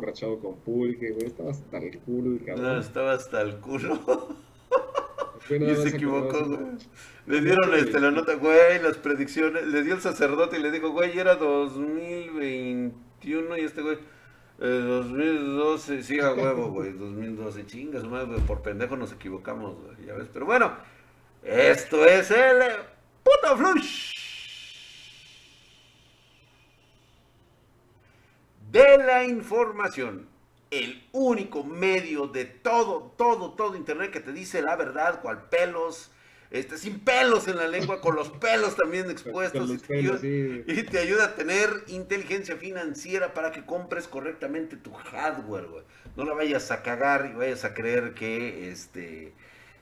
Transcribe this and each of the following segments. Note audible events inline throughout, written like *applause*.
emborrachado con pulque, güey. Estaba hasta el culo, cabrón. No, estaba hasta el culo. *laughs* y se equivocó, güey. Le dieron este, la nota, güey, las predicciones. Le dio el sacerdote y le dijo, güey, era 2021 y este güey. 2012, eh, sí, a huevo, *laughs* güey, 2012, chingas, güey, por pendejo nos equivocamos, güey, ya ves, pero bueno, esto es el puto flush de la información el único medio de todo, todo, todo Internet que te dice la verdad, cual pelos, este, sin pelos en la lengua, con los pelos también *laughs* expuestos, y, te ayuda, a tener inteligencia financiera para que compres correctamente tu hardware, güey. No la vayas a cagar y vayas a creer que este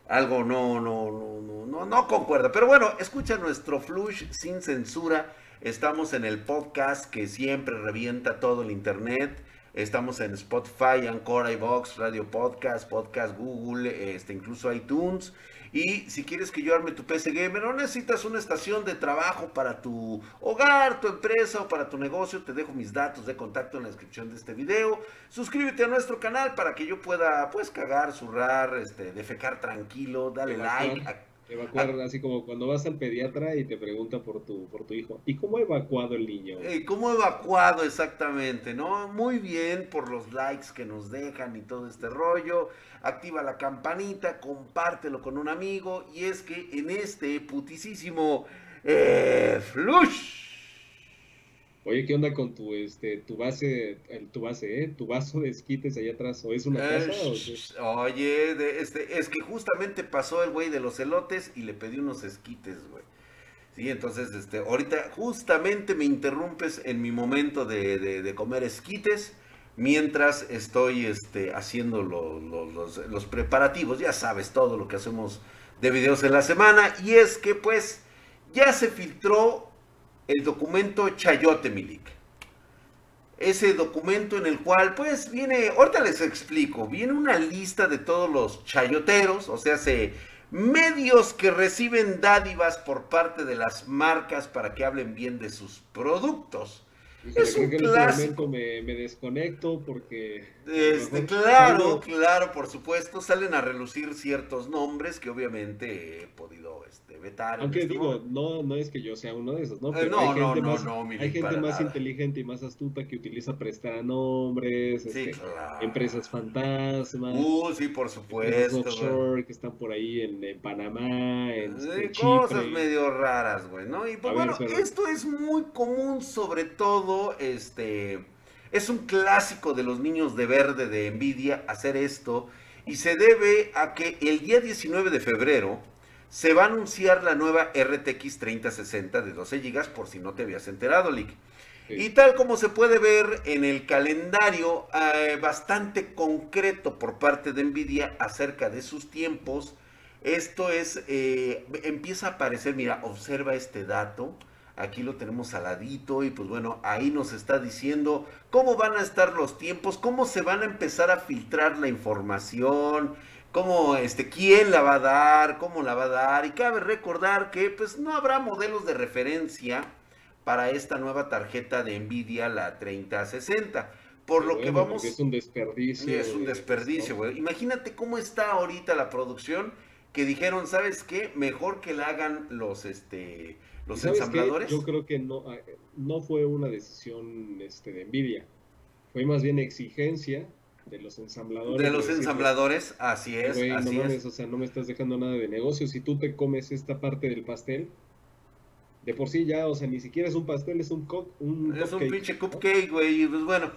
algo no, no, no, no, no, no concuerda. Pero bueno, escucha nuestro flush sin censura. Estamos en el podcast que siempre revienta todo el internet. Estamos en Spotify, Anchor, iVox, Radio Podcast, Podcast Google, este, incluso iTunes. Y si quieres que yo arme tu PC Gamer, no necesitas una estación de trabajo para tu hogar, tu empresa o para tu negocio. Te dejo mis datos de contacto en la descripción de este video. Suscríbete a nuestro canal para que yo pueda, pues, cagar, zurrar, este, defecar tranquilo. Dale like, Evacuar, así como cuando vas al pediatra y te pregunta por tu, por tu hijo. ¿Y cómo ha evacuado el niño? ¿Y ¿Cómo ha evacuado exactamente? ¿No? Muy bien por los likes que nos dejan y todo este rollo. Activa la campanita, compártelo con un amigo. Y es que en este putisísimo eh, flush Oye, ¿qué onda con tu este tu base, tu base, eh? Tu vaso de esquites allá atrás, ¿o es una casa o Oye, este, es que justamente pasó el güey de los elotes y le pedí unos esquites, güey. Sí, entonces, este, ahorita justamente me interrumpes en mi momento de, comer esquites mientras estoy este, haciendo los, los preparativos. Ya sabes todo lo que hacemos de videos en la semana. Y es que, pues, ya se filtró el documento Chayote Milik. Ese documento en el cual, pues, viene, ahorita les explico, viene una lista de todos los chayoteros, o sea, se, medios que reciben dádivas por parte de las marcas para que hablen bien de sus productos. Es un este clásico. Me, me, desconecto porque. Este, claro, claro, por supuesto. Salen a relucir ciertos nombres que obviamente he podido este, vetar. Aunque este digo, no, no es que yo sea uno de esos, ¿no? Eh, no, hay gente no, más, no, Hay gente más inteligente y más astuta que utiliza prestar a nombres, este, empresas fantasmas. Uh, sí, por supuesto. Offshore que están por ahí en, Panamá, en, este, Cosas medio raras, güey, ¿no? Y pues bueno, esto es muy común, sobre todo, este. Es un clásico de los niños de verde de Nvidia hacer esto y se debe a que el día 19 de febrero se va a anunciar la nueva RTX 3060 de 12 GB por si no te habías enterado, Lick. Y tal como se puede ver en el calendario eh, bastante concreto por parte de Nvidia acerca de sus tiempos, esto es, eh, empieza a aparecer, mira, observa este dato, aquí lo tenemos saladito y pues bueno, ahí nos está diciendo cómo van a estar los tiempos, cómo se van a empezar a filtrar la información, cómo, este, quién la va a dar, cómo la va a dar. Y cabe recordar que pues no habrá modelos de referencia para esta nueva tarjeta de Nvidia, la 3060. Por lo que vamos... Es un desperdicio. Es un desperdicio, güey. Imagínate cómo está ahorita la producción que dijeron, ¿sabes qué? Mejor que la hagan los, este, los ensambladores. Yo creo que no, ah, no fue una decisión este, de Nvidia. Fue más bien exigencia de los ensambladores. De los ensambladores, así es. así es. o sea, no me estás dejando nada de negocio. Si tú te comes esta parte del pastel, de por sí ya, o sea, ni siquiera es un pastel, es un, un Es un pinche cupcake, güey. Pues bueno,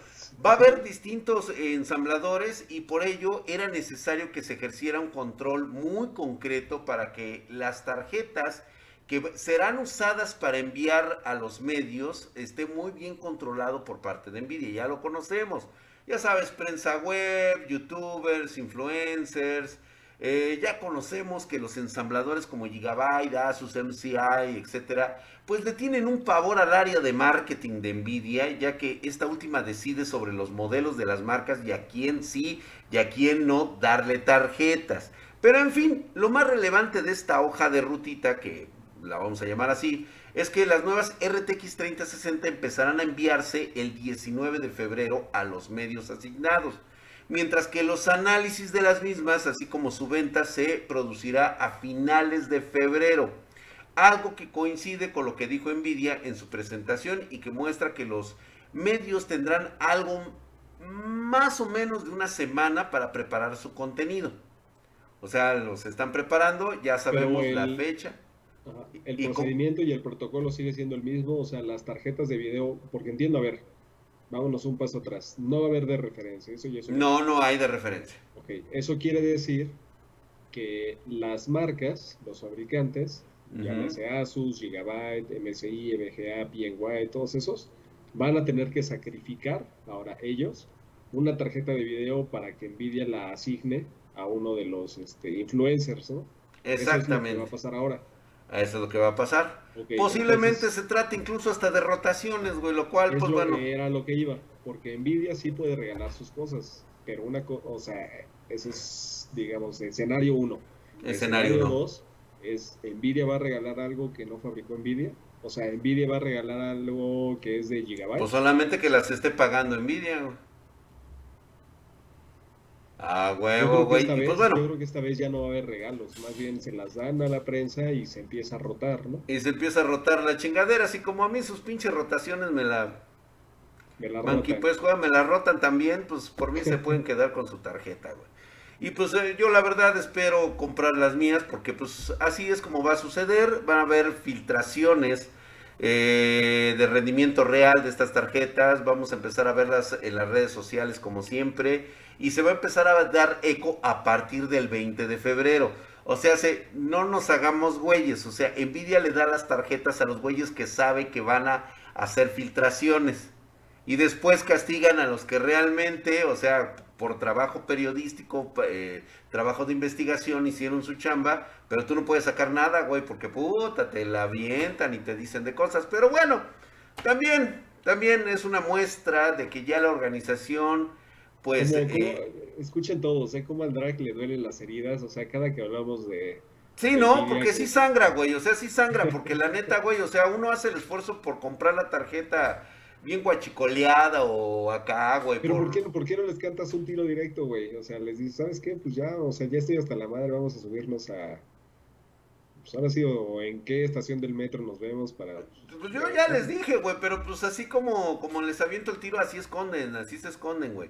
va a haber distintos ensambladores y por ello era necesario que se ejerciera un control muy concreto para que las tarjetas que serán usadas para enviar a los medios esté muy bien controlado por parte de Nvidia. Ya lo conocemos. Ya sabes, prensa web, youtubers, influencers. Eh, ya conocemos que los ensambladores como Gigabyte, Asus, MCI, etcétera, pues le tienen un favor al área de marketing de Nvidia, ya que esta última decide sobre los modelos de las marcas y a quién sí y a quién no darle tarjetas. Pero en fin, lo más relevante de esta hoja de rutita, que la vamos a llamar así, es que las nuevas RTX 3060 empezarán a enviarse el 19 de febrero a los medios asignados, mientras que los análisis de las mismas, así como su venta, se producirá a finales de febrero. Algo que coincide con lo que dijo Nvidia en su presentación y que muestra que los medios tendrán algo más o menos de una semana para preparar su contenido. O sea, los están preparando, ya sabemos la fecha. El procedimiento y el protocolo sigue siendo el mismo, o sea, las tarjetas de video, porque entiendo, a ver, vámonos un paso atrás, no va a haber de referencia, eso ya No, no hay de referencia. Ok, eso quiere decir que las marcas, los fabricantes, ya sea Asus, Gigabyte, MSI, EVGA, PNY, todos esos, van a tener que sacrificar, ahora ellos, una tarjeta de video para que Nvidia la asigne a uno de los este, influencers, ¿no? Exactamente. Eso es lo que va a pasar ahora. Eso es lo que va a pasar. Posiblemente se trate incluso hasta de rotaciones, güey, lo cual, pues bueno. era lo que iba, porque Nvidia sí puede regalar sus cosas, pero una cosa, o sea, ese es, digamos, escenario uno. Escenario 2 es Nvidia va a regalar algo que no fabricó Nvidia. O sea, Nvidia va a regalar algo que es de Gigabyte. Pues solamente que las esté pagando Nvidia, güey. Ah, huevo, güey. Pues yo creo que esta vez ya no va a haber regalos. Más bien se las dan a la prensa y se empieza a rotar, ¿no? Y se empieza a rotar la chingadera. Así como a mí sus pinches rotaciones me la. Me la rotan. pues, me la rotan también. Pues por mí se *laughs* pueden quedar con su tarjeta, güey. Y pues eh, yo la verdad espero comprar las mías porque pues así es como va a suceder. Van a haber filtraciones eh, de rendimiento real de estas tarjetas. Vamos a empezar a verlas en las redes sociales como siempre y se va a empezar a dar eco a partir del 20 de febrero. O sea, se, no nos hagamos güeyes. O sea, Nvidia le da las tarjetas a los güeyes que sabe que van a hacer filtraciones. Y después castigan a los que realmente, o sea, por trabajo periodístico, eh, trabajo de investigación, hicieron su chamba. Pero tú no puedes sacar nada, güey, porque puta, te la avientan y te dicen de cosas. Pero bueno, también, también es una muestra de que ya la organización pues. Eh, escuchen todos, ¿eh? Cómo al drag le duelen las heridas. O sea, cada que hablamos de. Sí, no, porque sí sangra, güey. O sea, sí sangra, porque la *laughs* neta, güey, o sea, uno hace el esfuerzo por comprar la tarjeta bien guachicoleada o acá, güey. Pero por... qué, ¿por qué no les cantas un tiro directo, güey? O sea, les dices, ¿sabes qué? Pues ya, o sea, ya estoy hasta la madre, vamos a subirnos a. Pues ahora sí, o en qué estación del metro nos vemos para. Pues yo ya les dije, güey, pero pues así como, como les aviento el tiro, así esconden, así se esconden, güey.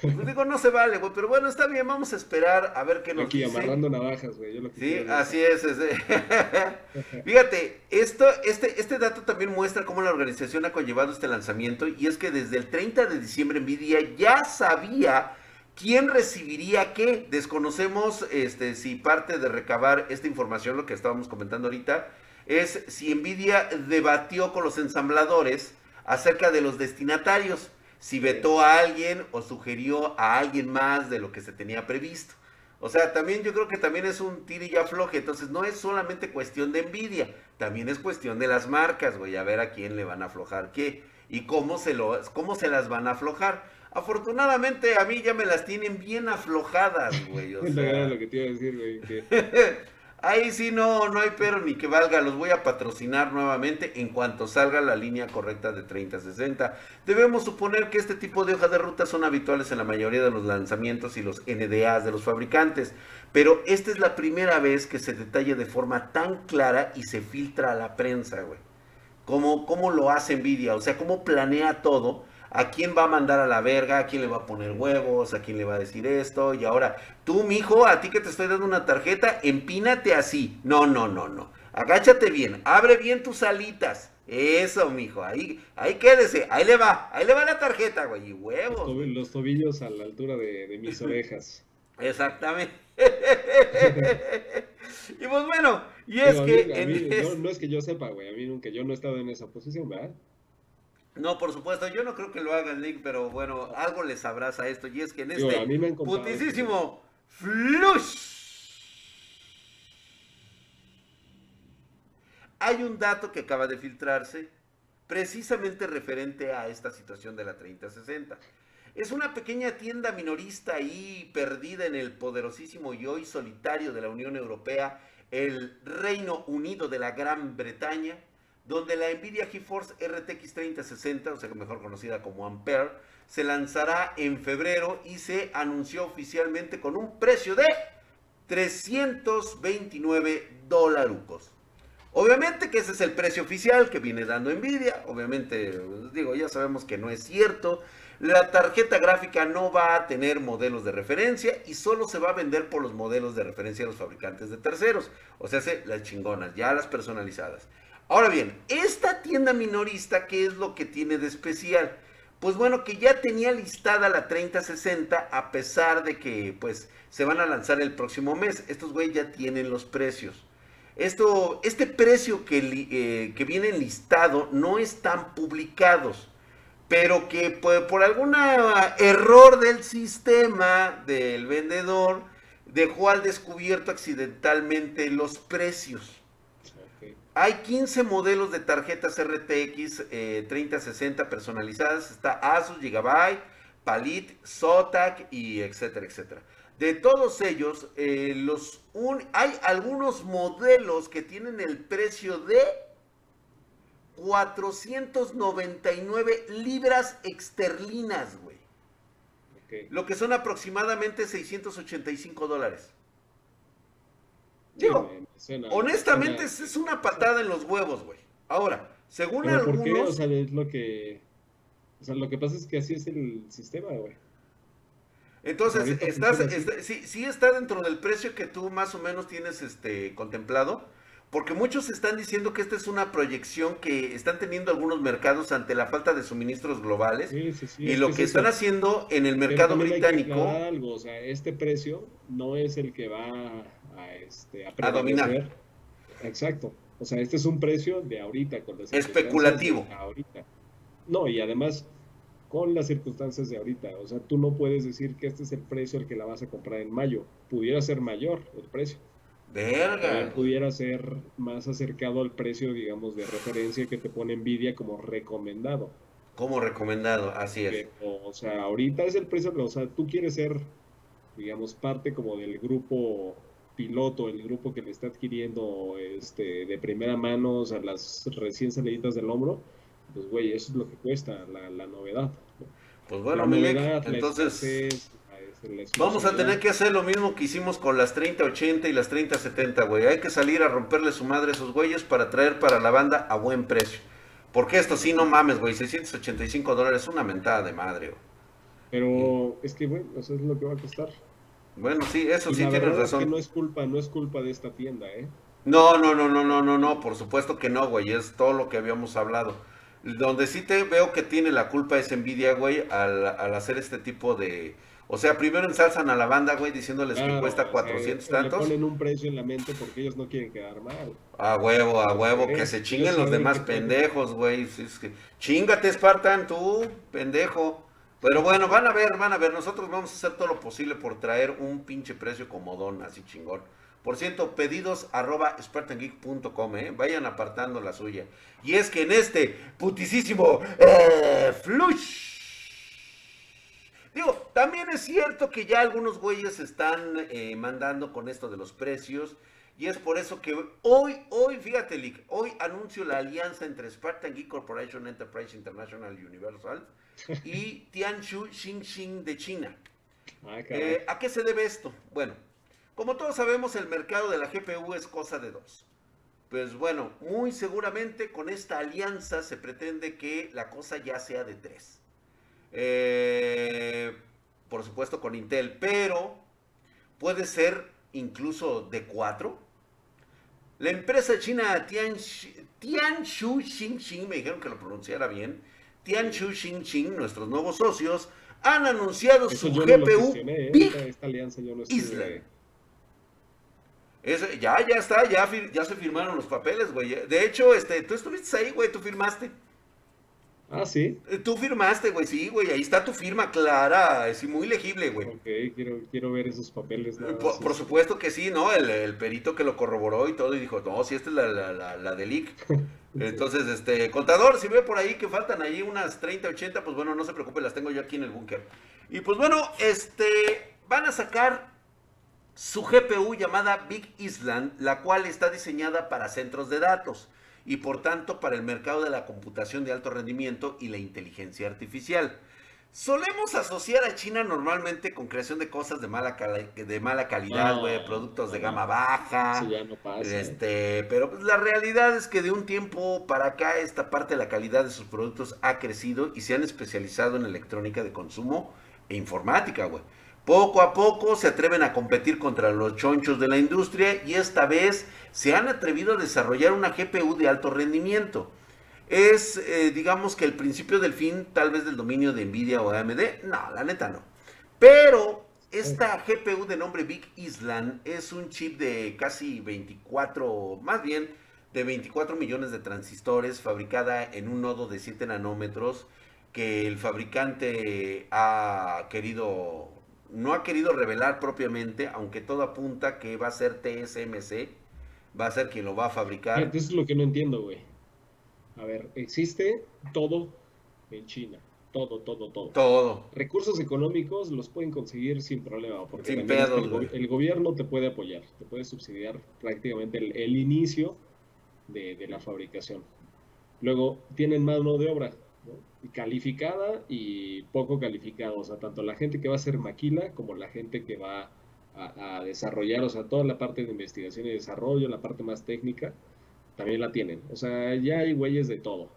Pues digo, no se vale, güey, pero bueno, está bien, vamos a esperar a ver qué nos Aquí amarrando navajas, güey. sí, así es. *laughs* Fíjate, esto, este, este dato también muestra cómo la organización ha conllevado este lanzamiento y es que desde el 30 de diciembre Nvidia ya sabía quién recibiría qué. Desconocemos este, si parte de recabar esta información, lo que estábamos comentando ahorita, es si Nvidia debatió con los ensambladores acerca de los destinatarios si vetó a alguien o sugirió a alguien más de lo que se tenía previsto. O sea, también yo creo que también es un tiro y ya floje. Entonces no es solamente cuestión de envidia, también es cuestión de las marcas, güey, a ver a quién le van a aflojar qué y cómo se, lo, cómo se las van a aflojar. Afortunadamente a mí ya me las tienen bien aflojadas, güey. O *laughs* sea... lo que te iba a decir, güey. Que... *laughs* Ahí sí no, no hay pero ni que valga, los voy a patrocinar nuevamente en cuanto salga la línea correcta de 3060. Debemos suponer que este tipo de hojas de ruta son habituales en la mayoría de los lanzamientos y los NDAs de los fabricantes, pero esta es la primera vez que se detalla de forma tan clara y se filtra a la prensa, güey. ¿Cómo, cómo lo hace Nvidia? O sea, cómo planea todo a quién va a mandar a la verga, a quién le va a poner huevos, a quién le va a decir esto. Y ahora, tú, mijo, a ti que te estoy dando una tarjeta, empínate así. No, no, no, no. Agáchate bien, abre bien tus alitas. Eso, mijo, ahí, ahí quédese, ahí le va, ahí le va la tarjeta, güey, y huevos. Los, tobillos a la altura de, mis *laughs* orejas. Exactamente. *laughs* y pues bueno, y es que... no, es que yo sepa, güey, a mí nunca, yo no he estado en esa posición, ¿verdad? No, por supuesto, yo no creo que lo haga Link, pero bueno, algo les abraza esto. Y es que en este putisísimo flush hay un dato que acaba de filtrarse precisamente referente a esta situación de la 3060. Es una pequeña tienda minorista ahí perdida en el poderosísimo y hoy solitario de la Unión Europea, el Reino Unido de la Gran Bretaña donde la Nvidia GeForce RTX 3060, o sea, mejor conocida como Ampere, se lanzará en febrero y se anunció oficialmente con un precio de 329 dólares. Obviamente que ese es el precio oficial que viene dando Nvidia. Obviamente, pues, digo, ya sabemos que no es cierto. La tarjeta gráfica no va a tener modelos de referencia y solo se va a vender por los modelos de referencia de los fabricantes de terceros. O sea, las chingonas, ya las personalizadas. Ahora bien, esta tienda minorista, ¿qué es lo que tiene de especial? Pues bueno, que ya tenía listada la 3060 a pesar de que pues se van a lanzar el próximo mes. Estos güeyes ya tienen los precios. Esto, este precio que, eh, viene listado no están publicados, pero que por, por algún error del sistema del vendedor dejó al descubierto accidentalmente los precios. Hay 15 modelos de tarjetas RTX 3060 eh, personalizadas. Está Asus, Gigabyte, Palit, Zotac y etcétera, etcétera. De todos ellos, eh, los hay algunos modelos que tienen el precio de 499 libras esterlinas, güey. Lo que son aproximadamente 685 dólares. Digo, honestamente es una patada en los huevos, güey. Ahora, según algunos... ¿Por qué? O sea, es lo que... O sea, lo que pasa es que así es el sistema, güey. Entonces, estás, sí, sí, está dentro del precio que tú más o menos tienes este contemplado, porque muchos están diciendo que esta es una proyección que están teniendo algunos mercados ante la falta de suministros globales y lo que, están haciendo en el mercado británico. algo, o sea, este precio no es el que va a, este, a, dominar. Exacto. O sea, este es un precio de ahorita. Con Especulativo. ahorita. No, y además con las circunstancias de ahorita. O sea, tú no puedes decir que este es el precio al que la vas a comprar en mayo. Pudiera ser mayor el precio. Verga. Pudiera ser más acercado al precio, digamos, de referencia que te pone Nvidia como recomendado. Como recomendado, así es. o sea, ahorita es el precio, o sea, tú quieres ser, digamos, parte como del grupo piloto, el grupo que le está adquiriendo este, de primera mano, o sea, las recién saliditas del hombro pues güey, eso es lo que cuesta la, novedad. Pues bueno, entonces vamos a tener que hacer lo mismo que hicimos con las 3080 y las 3070, güey. Hay que salir a romperle su madre a esos güeyes para traer para la banda a buen precio. Porque esto sí, no mames, güey, 685 dólares es una mentada de madre, güey. Pero es que, güey, eso es lo que va a costar. Bueno, sí, eso sí tienes razón. Es que no es culpa, no es culpa de esta tienda, ¿eh? No, no, no, no, no, no, no, por supuesto que no, güey, es todo lo que habíamos hablado. Donde sí te veo que tiene la culpa es Nvidia, güey, al, hacer este tipo de... O sea, primero ensalzan a la banda, güey, diciéndoles que cuesta 400 tantos. Le ponen un precio en la mente porque ellos no quieren quedar mal. A huevo, a huevo, que se chinguen los demás pendejos, güey. Es que... Chingate, Spartan, tú, pendejo. Pero bueno, van a ver, van a ver. Nosotros vamos a hacer todo lo posible por traer un pinche precio comodón, así chingón. Por cierto, pedidos arroba spartangeek.com, ¿eh? vayan apartando la suya. Y es que en este putisísimo eh, flush. Digo, también es cierto que ya algunos güeyes están eh, mandando con esto de los precios. Y es por eso que hoy, hoy, fíjate, Lick, hoy anuncio la alianza entre Spartan Geek Corporation Enterprise International Universal y Tianshu Xinxin de China. Ah, eh, ¿A qué se debe esto? Bueno, como todos sabemos, el mercado de la GPU es cosa de dos. Pues bueno, muy seguramente con esta alianza se pretende que la cosa ya sea de tres. Eh, por supuesto con Intel, pero puede ser incluso de cuatro. La empresa china Tianshu Xinxin, me dijeron que lo pronunciara bien, Tianshu Xinxin, nuestros nuevos socios, han anunciado su GPU ¿eh? Big esta, alianza yo no ya, ya está, ya, ya se firmaron los papeles, güey. De hecho, este, tú estuviste ahí, güey, tú firmaste. Ah, sí. Eh, tú firmaste, güey, sí, güey. Ahí está tu firma clara, es muy legible, güey. Ok, quiero, quiero ver esos papeles. por, supuesto que sí, ¿no? El, perito que lo corroboró y todo, y dijo, no, si esta es la, la, la, de Lick. *laughs* Entonces, este, contador, si ve por ahí que faltan ahí unas 30, 80, pues bueno, no se preocupe, las tengo yo aquí en el búnker. Y pues bueno, este, van a sacar su GPU llamada Big Island, la cual está diseñada para centros de datos. Y por tanto para el mercado de la computación de alto rendimiento y la inteligencia artificial. Solemos asociar a China normalmente con creación de cosas de mala, de mala calidad, güey, productos de gama baja. ya no pasa. Este, pero pues, la realidad es que de un tiempo para acá esta parte de la calidad de sus productos ha crecido y se han especializado en electrónica de consumo e informática, güey. Poco a poco se atreven a competir contra los chonchos de la industria y esta vez se han atrevido a desarrollar una GPU de alto rendimiento es, eh, digamos que el principio del fin, tal vez del dominio de Nvidia o AMD. No, la neta no. Pero esta GPU de nombre Big Island es un chip de casi 24, más bien de 24 millones de transistores, fabricada en un nodo de 7 nanómetros que el fabricante ha querido, no ha querido revelar propiamente, aunque todo apunta que va a ser TSMC, va a ser quien lo va a fabricar. Eso es lo que no entiendo, güey. A ver, existe todo en China. Todo, todo, todo. Todo. Recursos económicos los pueden conseguir sin problema, porque sin el, gobierno te puede apoyar, te puede subsidiar prácticamente el, inicio de, la fabricación. Luego tienen mano de obra, calificada y poco calificada, o sea, tanto la gente que va a hacer maquila como la gente que va a, a desarrollar, o sea, toda la parte de investigación y desarrollo, la parte más técnica también la tienen. O sea, ya hay güeyes de todo.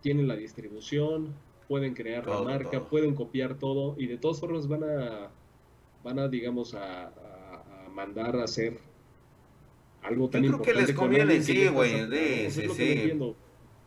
Tienen la distribución, pueden crear la marca, pueden copiar todo y de todas formas van a, van a digamos, a, mandar a hacer algo tan Yo creo que les conviene, sí, güey. Sí, sí,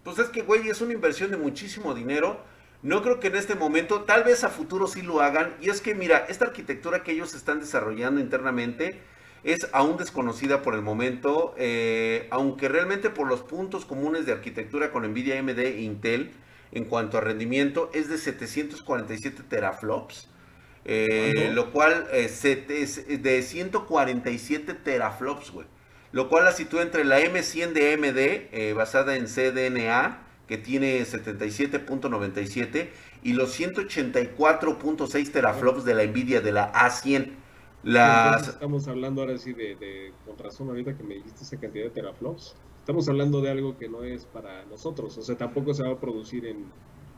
Pues es que, güey, es una inversión de muchísimo dinero. No creo que en este momento, tal vez a futuro sí lo hagan. Y es que, mira, esta arquitectura que ellos están desarrollando internamente, es aún desconocida por el momento, eh, aunque realmente por los puntos comunes de arquitectura con NVIDIA, AMD e Intel, en cuanto a rendimiento, es de 747 teraflops. Eh, lo cual es de 147 teraflops, güey. Lo cual la sitúa entre la M100 de AMD, eh, basada en CDNA, que tiene 77.97, y los 184.6 teraflops de la NVIDIA de la A100. Estamos hablando ahora sí de, con razón ahorita que me dijiste esa cantidad de teraflops. Estamos hablando de algo que no es para nosotros, o sea, tampoco se va a producir en...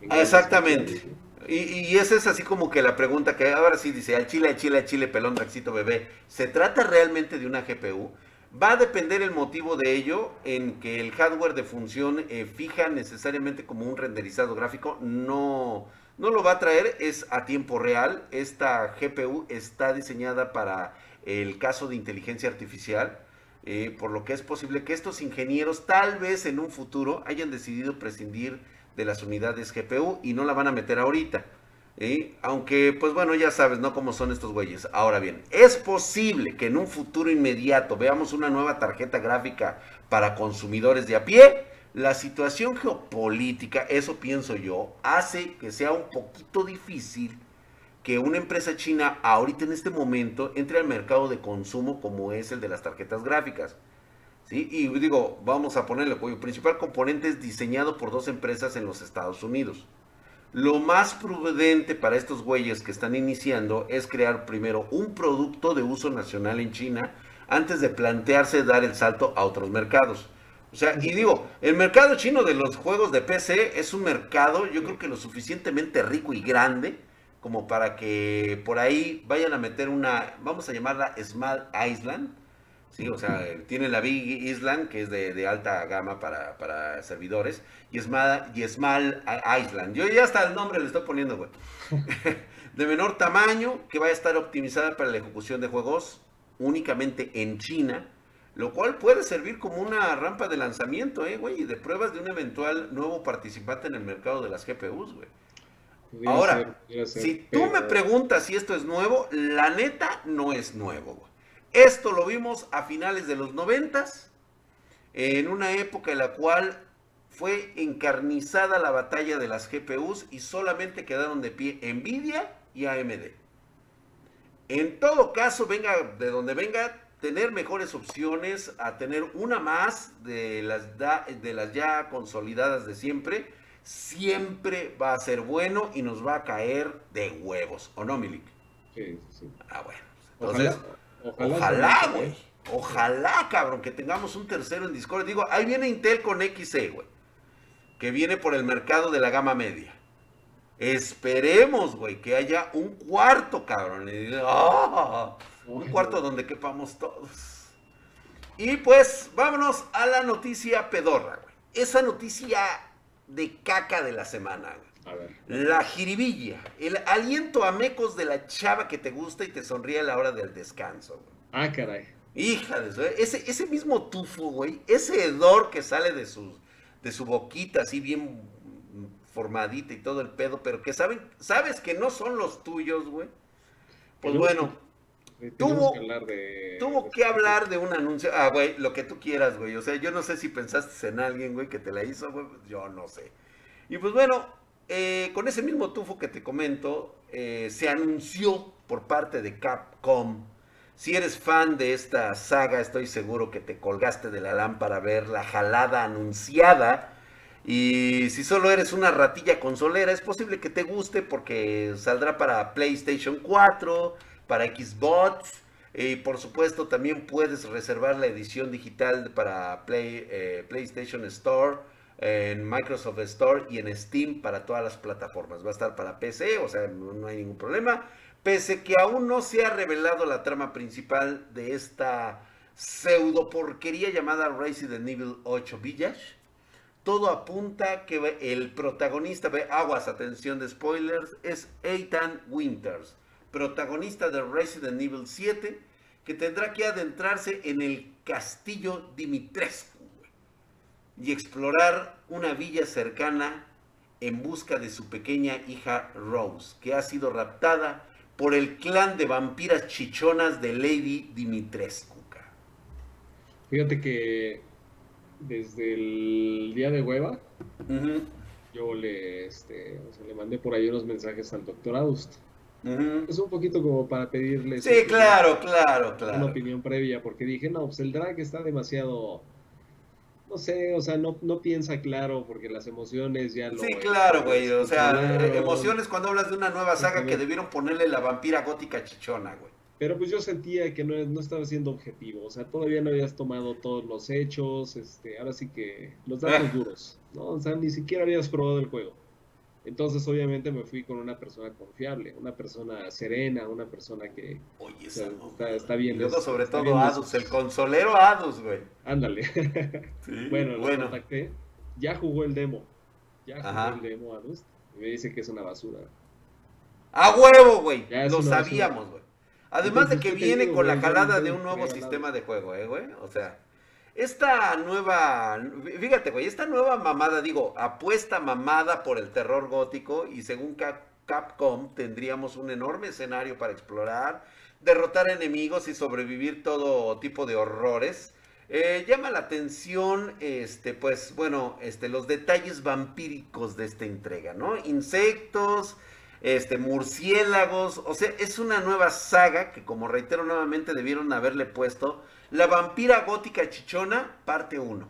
Exactamente. Y, y, esa es así como que la pregunta que ahora sí dice, al chile, al chile, al chile, pelón, Draxito, bebé, ¿se trata realmente de una GPU? Va a depender el motivo de ello en que el hardware de función eh, fija necesariamente como un renderizado gráfico, no no lo va a traer, es a tiempo real. Esta GPU está diseñada para el caso de inteligencia artificial, eh, por lo que es posible que estos ingenieros tal vez en un futuro hayan decidido prescindir de las unidades GPU y no la van a meter ahorita. Aunque, pues bueno, ya sabes, ¿no? Cómo son estos güeyes. Ahora bien, es posible que en un futuro inmediato veamos una nueva tarjeta gráfica para consumidores de a pie la situación geopolítica, eso pienso yo, hace que sea un poquito difícil que una empresa china ahorita en este momento entre al mercado de consumo como es el de las tarjetas gráficas. Y digo, vamos a ponerle, cuyo principal componente es diseñado por dos empresas en los Estados Unidos. Lo más prudente para estos güeyes que están iniciando es crear primero un producto de uso nacional en China antes de plantearse dar el salto a otros mercados. O sea, y digo, el mercado chino de los juegos de PC es un mercado, yo creo que lo suficientemente rico y grande como para que por ahí vayan a meter una, vamos a llamarla Small Island. Sí, o sea, tiene la Big Island, que es de, alta gama para, servidores, y Small, y Small Island. Yo ya hasta el nombre le estoy poniendo, güey. *laughs* de menor tamaño, que va a estar optimizada para la ejecución de juegos únicamente en China lo cual puede servir como una rampa de lanzamiento, ¿eh, güey? Y de pruebas de un eventual nuevo participante en el mercado de las GPUs, güey. Ahora, si tú me preguntas si esto es nuevo, la neta no es nuevo, güey. Esto lo vimos a finales de los noventas, en una época en la cual fue encarnizada la batalla de las GPUs y solamente quedaron de pie Nvidia y AMD. En todo caso, venga de donde venga, tener mejores opciones, a tener una más de las, de las ya consolidadas de siempre, siempre va a ser bueno y nos va a caer de huevos, ¿o no, Milik? Sí, sí. Ah, bueno. Entonces, ojalá, güey. Ojalá, cabrón, que tengamos un tercero en Discord. Digo, ahí viene Intel con XE, güey. Que viene por el mercado de la gama media. Esperemos, güey, que haya un cuarto, cabrón. ¡ah! Un cuarto donde quepamos todos. Y pues, vámonos a la noticia pedorra, güey. Esa noticia de caca de la semana, güey. A ver. La jiribilla, el aliento a mecos de la chava que te gusta y te sonríe a la hora del descanso. Güey. Ah, caray. Hija de ese, ese mismo tufo, güey, ese hedor que sale de su, de su boquita así bien formadita y todo el pedo, pero que saben, sabes que no son los tuyos, güey. Pues bueno, tuvo que, hablar de, tuvo que hablar de un anuncio. Ah, güey, lo que tú quieras, güey. O sea, yo no sé si pensaste en alguien, güey, que te la hizo, güey. Yo no sé. Y pues bueno, eh, con ese mismo tufo que te comento, eh, se anunció por parte de Capcom si eres fan de esta saga, estoy seguro que te colgaste de la lámpara a ver la jalada anunciada. Y si solo eres una ratilla consolera, es posible que te guste porque saldrá para PlayStation 4, para Xbox. Y por supuesto también puedes reservar la edición digital para Play, eh, PlayStation Store, en Microsoft Store y en Steam para todas las plataformas. Va a estar para PC, o sea, no hay ningún problema. Pese que aún no se ha revelado la trama principal de esta pseudo porquería llamada Resident Evil 8 Village, todo apunta que el protagonista, de aguas, atención de spoilers, es Ethan Winters, protagonista de Resident Evil 7, que tendrá que adentrarse en el castillo Dimitrescu y explorar una villa cercana en busca de su pequeña hija Rose, que ha sido raptada por el clan de vampiras chichonas de Lady Dimitrescu. Fíjate que desde el día de hueva, yo le, este, le mandé por ahí unos mensajes al doctor Aust. Es un poquito como para pedirle sí, claro, claro, claro. una opinión previa, porque dije, no, pues el drag está demasiado no sé, o sea, no, no piensa claro porque las emociones ya lo... Sí, claro, güey, o sea, emociones cuando hablas de una nueva saga que debieron ponerle la vampira gótica chichona, güey. Pero pues yo sentía que no, no estaba siendo objetivo, o sea, todavía no habías tomado todos los hechos, este, ahora sí que los datos ah. duros, ¿no? O sea, ni siquiera habías probado el juego. Entonces, obviamente, me fui con una persona confiable, una persona serena, una persona que Oye, está, está, bien. Luego, sobre todo Adus, el consolero Adus, güey. Ándale. *laughs* bueno, lo contacté. Ya jugó el demo. Ya jugó el demo Adus. Y me dice que es una basura. ¡A huevo, güey! Lo sabíamos, güey. Además de que viene con la jalada de un nuevo sistema de juego, ¿eh, güey? O sea. Esta nueva, fíjate, güey, esta nueva mamada, digo, apuesta mamada por el terror gótico y según Capcom tendríamos un enorme escenario para explorar, derrotar enemigos y sobrevivir todo tipo de horrores. Eh, llama la atención, este, pues, bueno, este, los detalles vampíricos de esta entrega, ¿no? Insectos, este, murciélagos, o sea, es una nueva saga que, como reitero nuevamente, debieron haberle puesto la vampira gótica chichona, parte 1.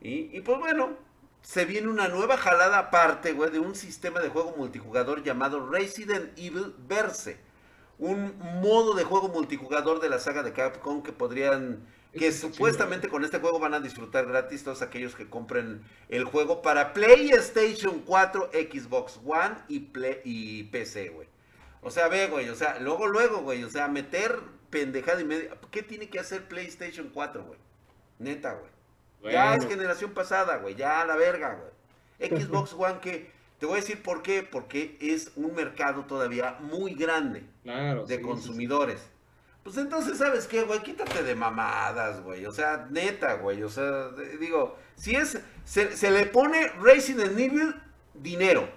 Y, pues bueno, se viene una nueva jalada aparte, güey, de un sistema de juego multijugador llamado Resident Evil Verse. Un modo de juego multijugador de la saga de Capcom que podrían que supuestamente con este juego van a disfrutar gratis todos aquellos que compren el juego para PlayStation 4, Xbox One y, Play, y PC, güey. O sea, ve, güey, o sea, luego, luego, güey, o sea, meter pendejada y media. ¿Qué tiene que hacer PlayStation 4, güey? Neta, güey. Ya es generación pasada, güey. Ya la verga, güey. Xbox *laughs* One que... Te voy a decir por qué. Porque es un mercado todavía muy grande de consumidores. Pues entonces, ¿sabes qué, güey? Quítate de mamadas, güey. O sea, neta, güey. O sea, digo, si es... Se, se le pone Resident Evil dinero.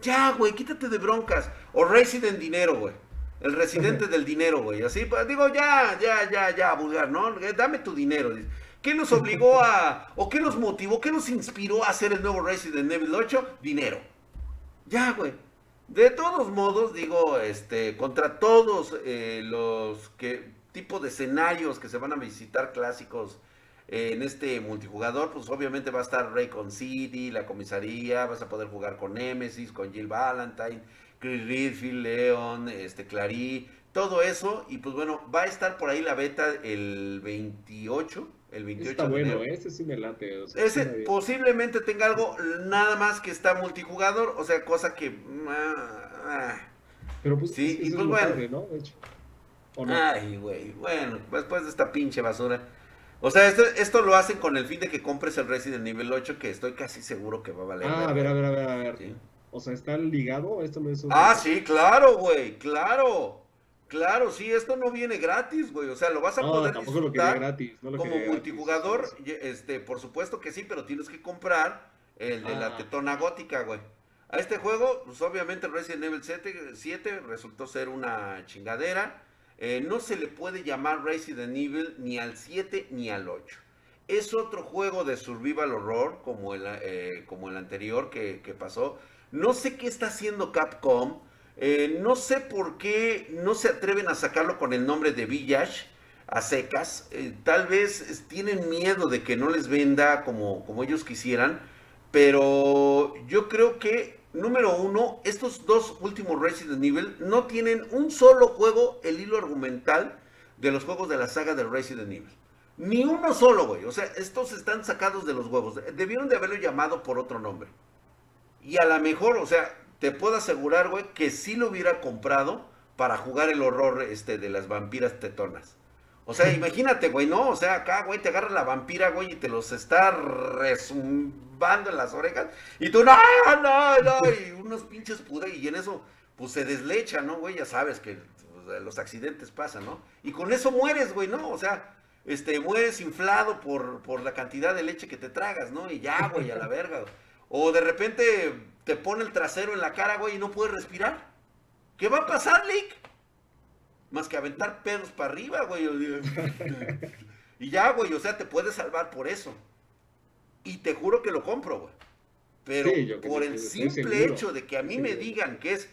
Ya, güey, quítate de broncas. O Resident dinero, güey. El residente del dinero, güey. Así, pues, digo, ya, ya, ya, ya, vulgar, ¿no? Eh, dame tu dinero. ¿Qué nos obligó a, o qué nos motivó, qué nos inspiró a hacer el nuevo Resident Evil 8? Dinero. Ya, güey. De todos modos, digo, este, contra todos eh, los que, tipo de escenarios que se van a visitar clásicos eh, en este multijugador, pues obviamente va a estar Raycon City, la comisaría, vas a poder jugar con Nemesis, con Jill Valentine, Chris Redfield, Leon, este, Clary, todo eso. Y pues bueno, va a estar por ahí la beta el 28. El 28 está bueno, ese sí me late. ese posiblemente tenga algo nada más que está multijugador, o sea, cosa que... Ah. Pero pues, sí, y pues bueno. ¿no? De hecho. Ay, güey, bueno, después de esta pinche basura. O sea, esto, esto, lo hacen con el fin de que compres el Resident Nivel 8, que estoy casi seguro que va a valer. Ah, a ver, a ver, a ver, a ver. O sea, ¿está ligado? Esto no es Ah, sí, claro, güey, claro. Claro, sí, esto no viene gratis, güey. O sea, lo vas a poder disfrutar gratis, como multijugador. Este, por supuesto que sí, pero tienes que comprar el de la ah. tetona gótica, güey. A este juego, pues obviamente Resident Evil 7, 7 resultó ser una chingadera. Eh, no se le puede llamar Resident Evil ni al 7 ni al 8. Es otro juego de survival horror como el, eh, como el anterior que, que pasó. No sé qué está haciendo Capcom eh, no sé por qué no se atreven a sacarlo con el nombre de Village a secas. Eh, tal vez tienen miedo de que no les venda como, como ellos quisieran. Pero yo creo que, número uno, estos dos últimos Resident Evil no tienen un solo juego, el hilo argumental de los juegos de la saga de Resident Evil. Ni uno solo, güey. O sea, estos están sacados de los huevos. Debieron de haberlo llamado por otro nombre. Y a lo mejor, o sea, te puedo asegurar, güey, que sí lo hubiera comprado para jugar el horror este de las vampiras tetonas. O sea, *laughs* imagínate, güey, ¿no? O sea, acá, güey, te agarra la vampira, güey, y te los está resumbando en las orejas. Y tú, no, no, no, *laughs* y unos pinches pude, y en eso, pues se deslecha, ¿no, güey? Ya sabes que pues, los accidentes pasan, ¿no? Y con eso mueres, güey, ¿no? O sea, este, mueres inflado por, por la cantidad de leche que te tragas, ¿no? Y ya, güey, a la *laughs* verga. O de repente te pone el trasero en la cara, güey, y no puedes respirar. ¿Qué va a pasar, Lick? Más que aventar pedos para arriba, güey. *laughs* y ya, güey, o sea, te puedes salvar por eso. Y te juro que lo compro, güey. Pero por el simple hecho de que a mí me digan que es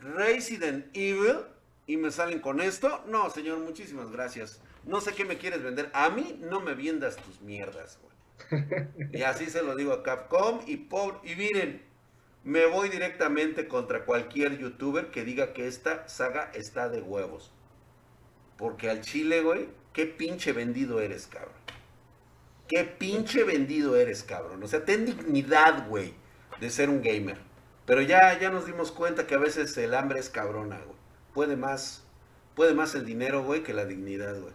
Resident Evil y me salen con esto, no, señor, muchísimas gracias. No sé qué me quieres vender. A mí no me vendas tus mierdas, güey. *laughs* y así se lo digo a Capcom y pobre, y miren, me voy directamente contra cualquier youtuber que diga que esta saga está de huevos. Porque al chile, güey, qué pinche vendido eres, cabrón. Qué pinche vendido eres, cabrón. O sea, ten dignidad, güey, de ser un gamer. Pero ya, ya nos dimos cuenta que a veces el hambre es cabrona, güey. Puede más, puede más el dinero, güey, que la dignidad, güey.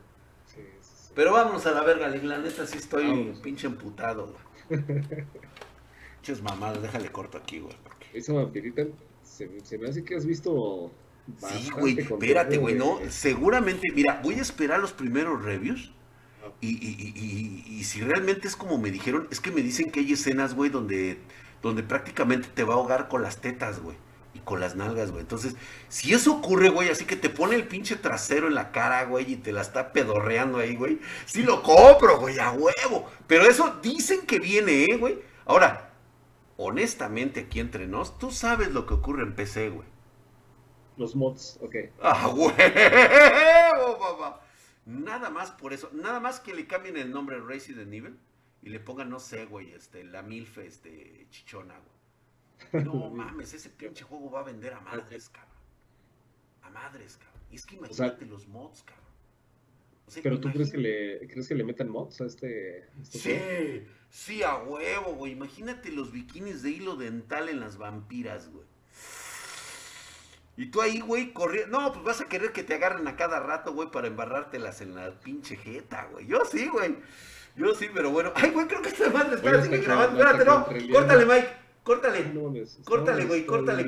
Pero vamos a la verga, la neta sí estoy pinche emputado, güey. *laughs* Ches mamadas, déjale corto aquí, güey. Esa vampirita se, me hace que has visto. Sí, güey, espérate, güey, no. Seguramente, mira, voy a esperar los primeros reviews. Y, y, y, y, si realmente es como me dijeron, es que me dicen que hay escenas, güey, donde, donde prácticamente te va a ahogar con las tetas, güey. Y con las nalgas, güey. Entonces, si eso ocurre, güey, así que te pone el pinche trasero en la cara, güey, y te la está pedorreando ahí, güey. Sí lo compro, güey, a huevo. Pero eso dicen que viene, ¿eh, güey? Ahora, honestamente aquí entre nos, tú sabes lo que ocurre en PC, güey. Los mods, ok. ¡Ah, huevo, papá! Nada más por eso, nada más que le cambien el nombre Resident Evil y le pongan, no sé, güey, este, la MILF, este, chichona, güey. No *laughs* mames, ese pinche juego va a vender a madres, cabrón. A madres, cabrón. Y es que imagínate los mods, cabrón. Pero tú crees que le crees que le metan mods a este, este Sí, sí, a huevo, güey. Imagínate los bikinis de hilo dental en las vampiras, güey. Y tú ahí, güey, corriendo. No, pues vas a querer que te agarren a cada rato, güey, para embarrártelas en la pinche jeta, güey. Yo sí, güey. Yo sí, pero bueno. Ay, güey, creo que esta madre está, sigue grabando. Espérate, no. Córtale, Mike. Córtale. Córtale, güey, córtale.